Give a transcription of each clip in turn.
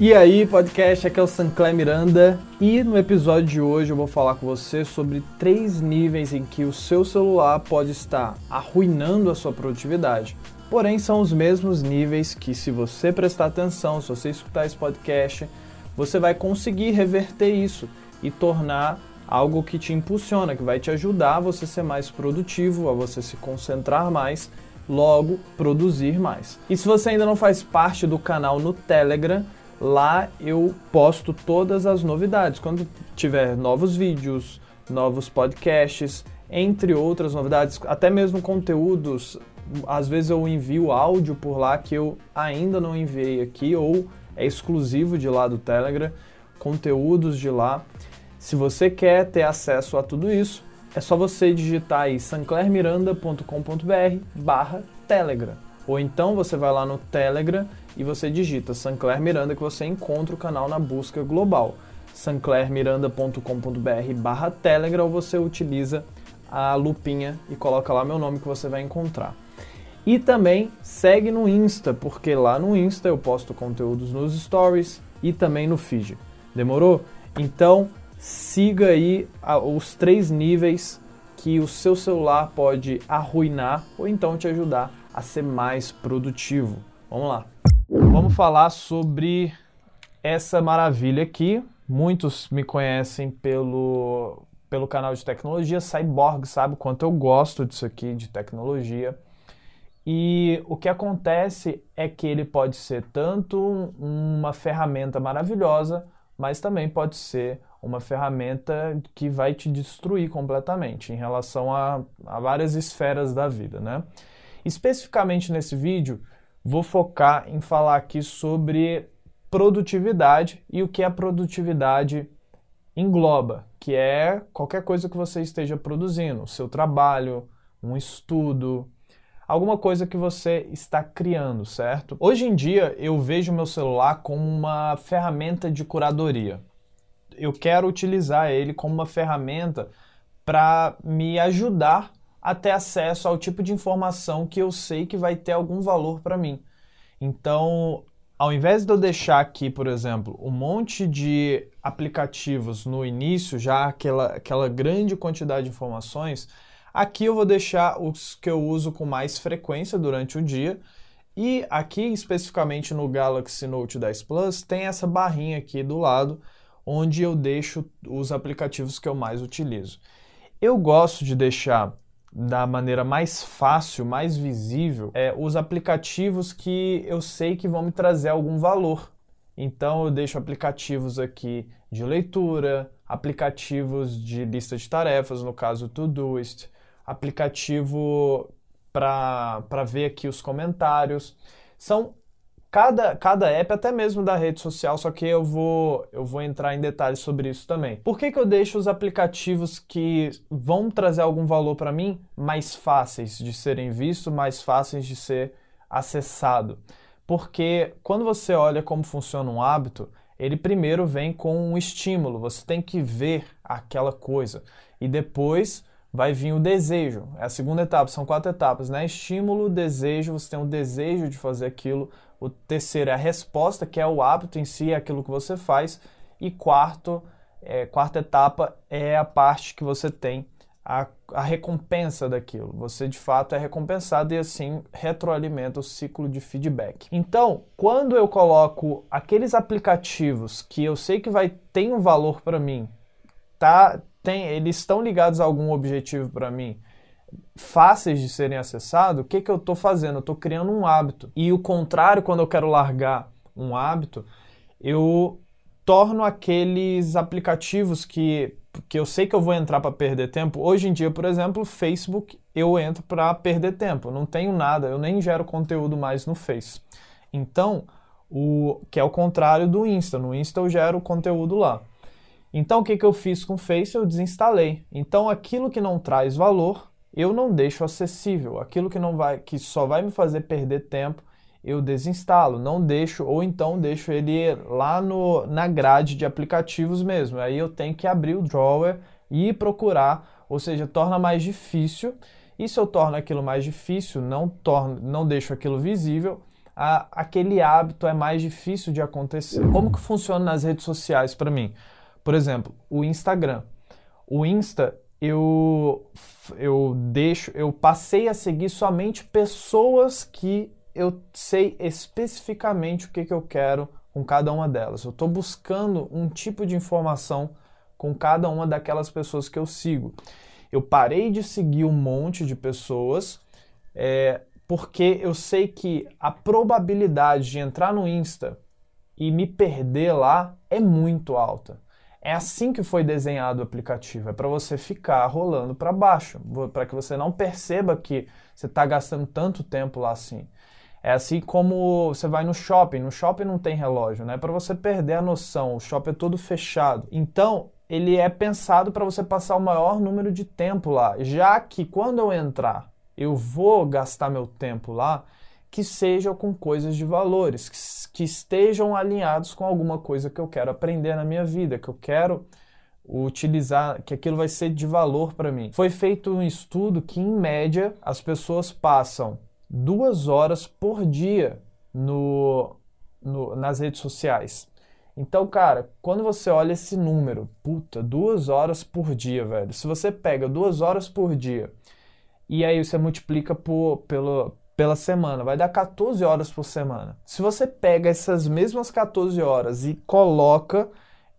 E aí, podcast, aqui é o Sancler Miranda e no episódio de hoje eu vou falar com você sobre três níveis em que o seu celular pode estar arruinando a sua produtividade. Porém, são os mesmos níveis que, se você prestar atenção, se você escutar esse podcast, você vai conseguir reverter isso e tornar algo que te impulsiona, que vai te ajudar a você ser mais produtivo, a você se concentrar mais, logo produzir mais. E se você ainda não faz parte do canal no Telegram, Lá eu posto todas as novidades. Quando tiver novos vídeos, novos podcasts, entre outras novidades, até mesmo conteúdos. Às vezes eu envio áudio por lá que eu ainda não enviei aqui ou é exclusivo de lá do Telegram, conteúdos de lá. Se você quer ter acesso a tudo isso, é só você digitar aí sanclermiranda.com.br barra Telegram. Ou então você vai lá no Telegram e você digita Sancler Miranda que você encontra o canal na busca global. sanclermiranda.com.br barra Telegram ou você utiliza a lupinha e coloca lá meu nome que você vai encontrar. E também segue no Insta, porque lá no Insta eu posto conteúdos nos stories e também no feed. Demorou? Então siga aí os três níveis que o seu celular pode arruinar ou então te ajudar a ser mais produtivo. Vamos lá. Vamos falar sobre essa maravilha aqui. Muitos me conhecem pelo, pelo canal de tecnologia Cyborg, sabe quanto eu gosto disso aqui, de tecnologia. E o que acontece é que ele pode ser tanto uma ferramenta maravilhosa, mas também pode ser uma ferramenta que vai te destruir completamente em relação a, a várias esferas da vida, né? Especificamente nesse vídeo, vou focar em falar aqui sobre produtividade e o que a produtividade engloba, que é qualquer coisa que você esteja produzindo, seu trabalho, um estudo, alguma coisa que você está criando, certo? Hoje em dia eu vejo meu celular como uma ferramenta de curadoria. Eu quero utilizar ele como uma ferramenta para me ajudar a ter acesso ao tipo de informação que eu sei que vai ter algum valor para mim. Então, ao invés de eu deixar aqui, por exemplo, um monte de aplicativos no início, já aquela, aquela grande quantidade de informações, aqui eu vou deixar os que eu uso com mais frequência durante o dia. E aqui, especificamente no Galaxy Note 10 Plus, tem essa barrinha aqui do lado, onde eu deixo os aplicativos que eu mais utilizo. Eu gosto de deixar da maneira mais fácil, mais visível, é, os aplicativos que eu sei que vão me trazer algum valor. Então eu deixo aplicativos aqui de leitura, aplicativos de lista de tarefas, no caso Todoist, aplicativo para ver aqui os comentários. São cada, cada app, até mesmo da rede social, só que eu vou, eu vou entrar em detalhes sobre isso também. Por que, que eu deixo os aplicativos que vão trazer algum valor para mim mais fáceis de serem vistos, mais fáceis de ser acessado? Porque quando você olha como funciona um hábito, ele primeiro vem com um estímulo, você tem que ver aquela coisa e depois vai vir o desejo. É a segunda etapa, são quatro etapas, né? Estímulo, desejo, você tem um desejo de fazer aquilo, o terceiro é a resposta, que é o hábito em si, é aquilo que você faz. E quarto, é, quarta etapa é a parte que você tem a, a recompensa daquilo. Você de fato é recompensado e assim retroalimenta o ciclo de feedback. Então, quando eu coloco aqueles aplicativos que eu sei que vai ter um valor para mim, tá, tem, eles estão ligados a algum objetivo para mim, fáceis de serem acessados, o que, que eu estou fazendo? Eu estou criando um hábito. E o contrário, quando eu quero largar um hábito, eu torno aqueles aplicativos que, que eu sei que eu vou entrar para perder tempo. Hoje em dia, por exemplo, Facebook eu entro para perder tempo. Não tenho nada, eu nem gero conteúdo mais no Face. Então, o que é o contrário do Insta. No Insta eu gero conteúdo lá. Então, o que, que eu fiz com o Face? Eu desinstalei. Então, aquilo que não traz valor, eu não deixo acessível. Aquilo que não vai, que só vai me fazer perder tempo, eu desinstalo, não deixo, ou então deixo ele lá no, na grade de aplicativos mesmo. Aí eu tenho que abrir o drawer e procurar, ou seja, torna mais difícil. E se eu torno aquilo mais difícil, não torno, não deixo aquilo visível, a, aquele hábito é mais difícil de acontecer. Como que funciona nas redes sociais para mim? Por exemplo, o Instagram. O Insta, eu, eu deixo, eu passei a seguir somente pessoas que eu sei especificamente o que, que eu quero com cada uma delas. Eu estou buscando um tipo de informação com cada uma daquelas pessoas que eu sigo. Eu parei de seguir um monte de pessoas é, porque eu sei que a probabilidade de entrar no Insta e me perder lá é muito alta. É assim que foi desenhado o aplicativo, é para você ficar rolando para baixo, para que você não perceba que você está gastando tanto tempo lá assim. É assim como você vai no shopping, no shopping não tem relógio, né? Para você perder a noção, o shopping é todo fechado. Então, ele é pensado para você passar o maior número de tempo lá, já que quando eu entrar, eu vou gastar meu tempo lá, que seja com coisas de valores, que, que estejam alinhados com alguma coisa que eu quero aprender na minha vida, que eu quero utilizar, que aquilo vai ser de valor para mim. Foi feito um estudo que, em média, as pessoas passam duas horas por dia no, no, nas redes sociais. Então, cara, quando você olha esse número, puta, duas horas por dia, velho. Se você pega duas horas por dia e aí você multiplica por, pelo, pela semana, vai dar 14 horas por semana. Se você pega essas mesmas 14 horas e coloca,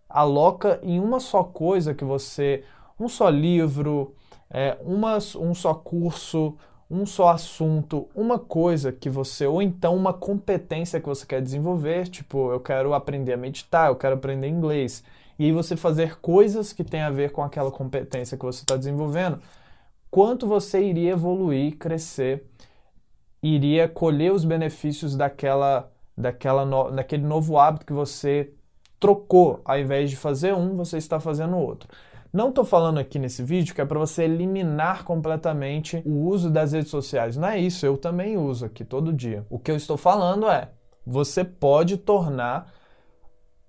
aloca em uma só coisa que você, um só livro, é, uma, um só curso, um só assunto, uma coisa que você, ou então uma competência que você quer desenvolver, tipo, eu quero aprender a meditar, eu quero aprender inglês, e aí você fazer coisas que têm a ver com aquela competência que você está desenvolvendo, quanto você iria evoluir, crescer, iria colher os benefícios daquela, daquela no, daquele novo hábito que você trocou, ao invés de fazer um, você está fazendo outro. Não estou falando aqui nesse vídeo que é para você eliminar completamente o uso das redes sociais. Não é isso, eu também uso aqui todo dia. O que eu estou falando é, você pode tornar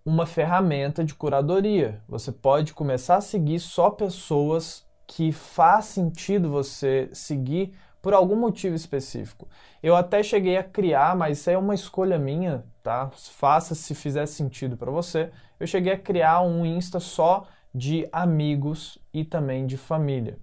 uma ferramenta de curadoria. Você pode começar a seguir só pessoas que faz sentido você seguir por algum motivo específico. Eu até cheguei a criar, mas isso é uma escolha minha, tá? Faça se fizer sentido para você. Eu cheguei a criar um Insta só de amigos e também de família.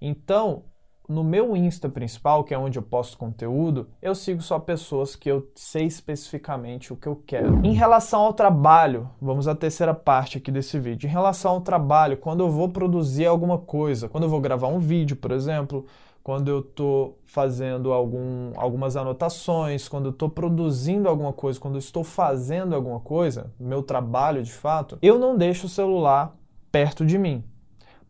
Então, no meu Insta principal, que é onde eu posto conteúdo, eu sigo só pessoas que eu sei especificamente o que eu quero. Em relação ao trabalho, vamos à terceira parte aqui desse vídeo. Em relação ao trabalho, quando eu vou produzir alguma coisa, quando eu vou gravar um vídeo, por exemplo, quando eu estou fazendo algum, algumas anotações, quando eu estou produzindo alguma coisa, quando eu estou fazendo alguma coisa, meu trabalho de fato, eu não deixo o celular perto de mim.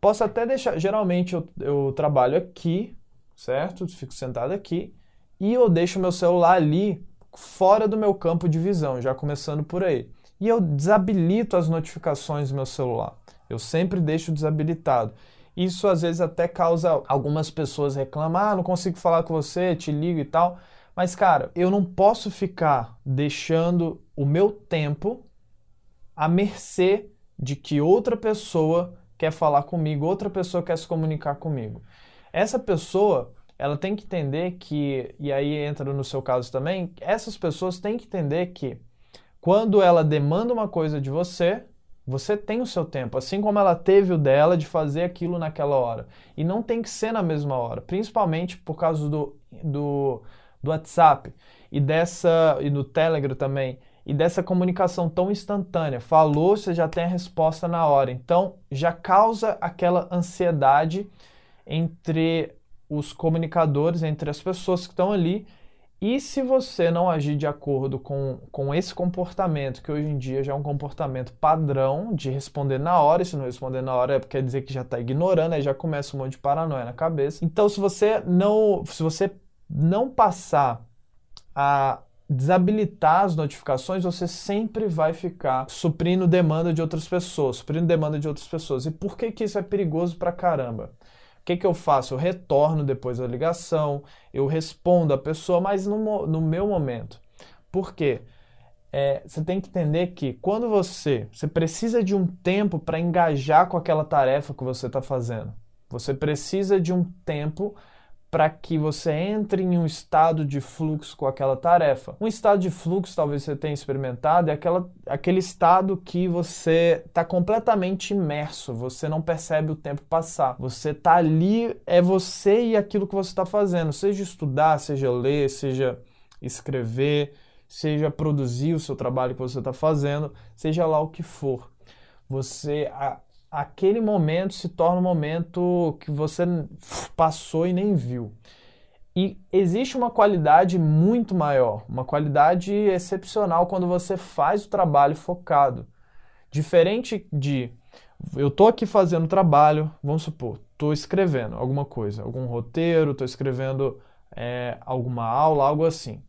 Posso até deixar, geralmente eu, eu trabalho aqui, certo? Fico sentado aqui e eu deixo meu celular ali fora do meu campo de visão, já começando por aí. E eu desabilito as notificações do meu celular. Eu sempre deixo desabilitado. Isso às vezes até causa algumas pessoas reclamar, ah, não consigo falar com você, te ligo e tal. Mas cara, eu não posso ficar deixando o meu tempo à mercê de que outra pessoa quer falar comigo, outra pessoa quer se comunicar comigo. Essa pessoa, ela tem que entender que, e aí entra no seu caso também, essas pessoas têm que entender que quando ela demanda uma coisa de você, você tem o seu tempo, assim como ela teve o dela de fazer aquilo naquela hora. E não tem que ser na mesma hora, principalmente por causa do, do, do WhatsApp e dessa e do Telegram também e dessa comunicação tão instantânea. Falou, você já tem a resposta na hora. Então, já causa aquela ansiedade entre os comunicadores, entre as pessoas que estão ali. E se você não agir de acordo com, com esse comportamento, que hoje em dia já é um comportamento padrão de responder na hora, e se não responder na hora quer dizer que já está ignorando, aí já começa um monte de paranoia na cabeça. Então, se você não, se você não passar a desabilitar as notificações, você sempre vai ficar suprindo demanda de outras pessoas, suprindo demanda de outras pessoas. E por que, que isso é perigoso pra caramba? Que, que eu faço? Eu retorno depois da ligação, eu respondo a pessoa, mas no, no meu momento. Por quê? É, você tem que entender que quando você, você precisa de um tempo para engajar com aquela tarefa que você está fazendo. Você precisa de um tempo para que você entre em um estado de fluxo com aquela tarefa. Um estado de fluxo, talvez você tenha experimentado, é aquela, aquele estado que você está completamente imerso, você não percebe o tempo passar. Você está ali, é você e aquilo que você está fazendo, seja estudar, seja ler, seja escrever, seja produzir o seu trabalho que você está fazendo, seja lá o que for. Você, aquele momento se torna um momento que você passou e nem viu. E existe uma qualidade muito maior, uma qualidade excepcional quando você faz o trabalho focado. Diferente de eu tô aqui fazendo trabalho, vamos supor, tô escrevendo alguma coisa, algum roteiro, tô escrevendo é, alguma aula, algo assim.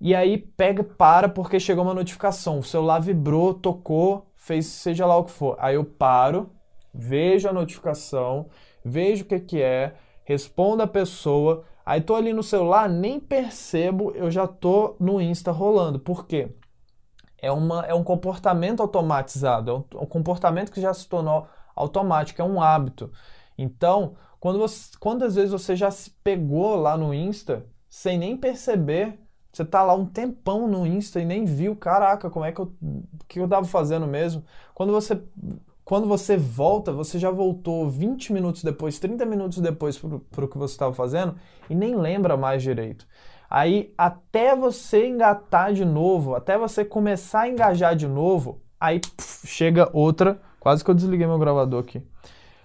E aí pega, para porque chegou uma notificação, o celular vibrou, tocou, fez seja lá o que for. Aí eu paro, vejo a notificação, vejo o que, que é, respondo a pessoa, aí tô ali no celular, nem percebo, eu já tô no Insta rolando. Por quê? É, uma, é um comportamento automatizado, é um, um comportamento que já se tornou automático, é um hábito. Então, quando você, quantas vezes você já se pegou lá no Insta sem nem perceber você tá lá um tempão no Insta e nem viu, caraca, como é que eu, que eu tava fazendo mesmo? Quando você, quando você volta, você já voltou 20 minutos depois, 30 minutos depois para o que você estava fazendo e nem lembra mais direito. Aí, até você engatar de novo, até você começar a engajar de novo, aí chega outra. Quase que eu desliguei meu gravador aqui.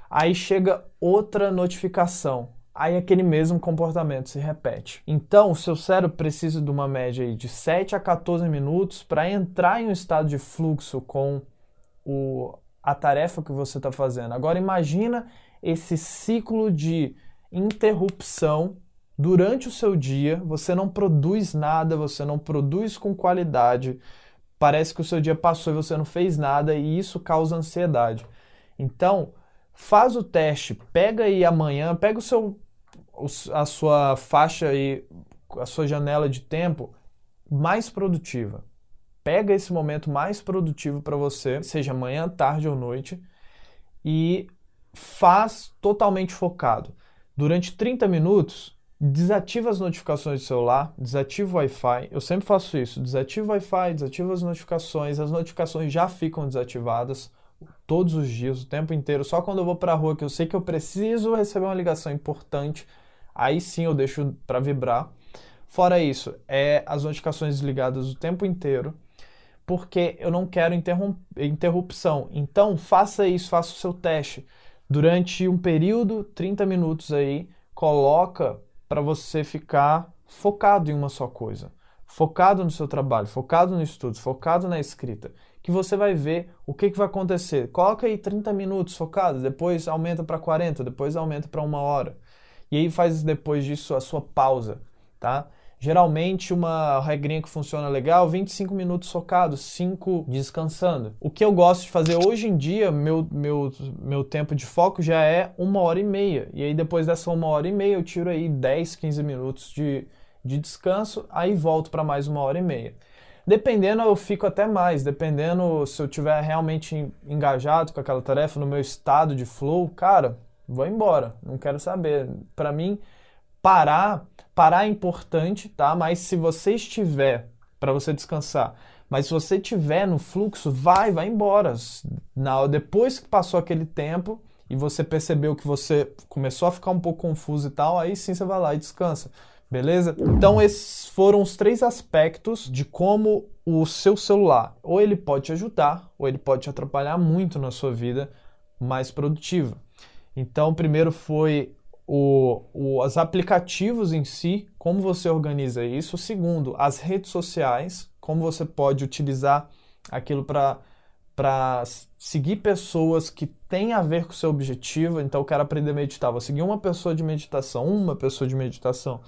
Aí chega outra notificação aí aquele mesmo comportamento se repete. Então, o seu cérebro precisa de uma média de 7 a 14 minutos para entrar em um estado de fluxo com o, a tarefa que você está fazendo. Agora, imagina esse ciclo de interrupção durante o seu dia, você não produz nada, você não produz com qualidade, parece que o seu dia passou e você não fez nada e isso causa ansiedade. Então, faz o teste, pega aí amanhã, pega o seu a sua faixa e a sua janela de tempo mais produtiva. Pega esse momento mais produtivo para você, seja manhã, tarde ou noite, e faz totalmente focado. Durante 30 minutos, desativa as notificações do celular, desativa o Wi-Fi. Eu sempre faço isso, desativa o Wi-Fi, desativa as notificações, as notificações já ficam desativadas todos os dias, o tempo inteiro. Só quando eu vou para a rua que eu sei que eu preciso receber uma ligação importante, aí sim eu deixo para vibrar. Fora isso, é as notificações desligadas o tempo inteiro, porque eu não quero interrupção. Então, faça isso, faça o seu teste. Durante um período, 30 minutos aí, coloca para você ficar focado em uma só coisa. Focado no seu trabalho, focado no estudo, focado na escrita, que você vai ver o que, que vai acontecer. Coloca aí 30 minutos focado, depois aumenta para 40, depois aumenta para uma hora e aí faz depois disso a sua pausa, tá? Geralmente uma regrinha que funciona legal, 25 minutos focados, 5 descansando. O que eu gosto de fazer hoje em dia, meu, meu, meu tempo de foco já é uma hora e meia. E aí depois dessa uma hora e meia eu tiro aí 10, 15 minutos de, de descanso, aí volto para mais uma hora e meia. Dependendo, eu fico até mais. Dependendo se eu tiver realmente engajado com aquela tarefa, no meu estado de flow, cara, vou embora, não quero saber. Para mim, parar, parar é importante, tá? Mas se você estiver para você descansar, mas se você estiver no fluxo, vai, vai embora. Na depois que passou aquele tempo e você percebeu que você começou a ficar um pouco confuso e tal, aí sim você vai lá e descansa. Beleza? Então esses foram os três aspectos de como o seu celular, ou ele pode te ajudar, ou ele pode te atrapalhar muito na sua vida mais produtiva. Então, primeiro foi o, o, os aplicativos em si, como você organiza isso. Segundo, as redes sociais, como você pode utilizar aquilo para para seguir pessoas que têm a ver com o seu objetivo. Então, eu quero aprender a meditar. Vou seguir uma pessoa de meditação, uma pessoa de meditação.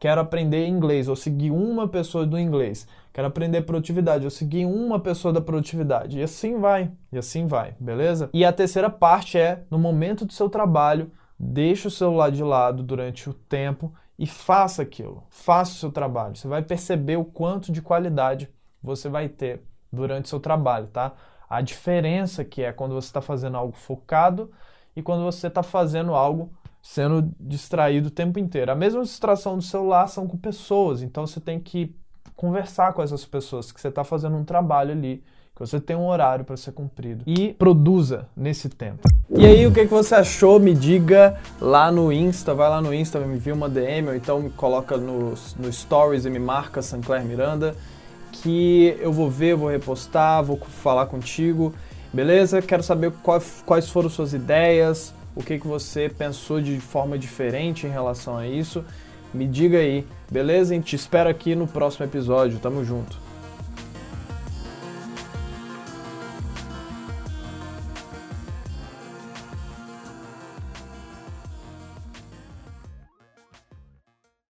Quero aprender inglês, vou seguir uma pessoa do inglês. Quero aprender produtividade, eu segui uma pessoa da produtividade. E assim vai, e assim vai, beleza? E a terceira parte é, no momento do seu trabalho, deixe o celular de lado durante o tempo e faça aquilo. Faça o seu trabalho. Você vai perceber o quanto de qualidade você vai ter durante o seu trabalho, tá? A diferença que é quando você está fazendo algo focado e quando você está fazendo algo sendo distraído o tempo inteiro. A mesma distração do celular são com pessoas, então você tem que conversar com essas pessoas, que você está fazendo um trabalho ali, que você tem um horário para ser cumprido. E produza nesse tempo. E aí, o que, que você achou? Me diga lá no Insta, vai lá no Insta, me envia uma DM, ou então me coloca no, no Stories e me marca Sancler Miranda, que eu vou ver, vou repostar, vou falar contigo, beleza? Quero saber quais, quais foram suas ideias, o que, que você pensou de forma diferente em relação a isso. Me diga aí, beleza? Gente te espera aqui no próximo episódio. Tamo junto.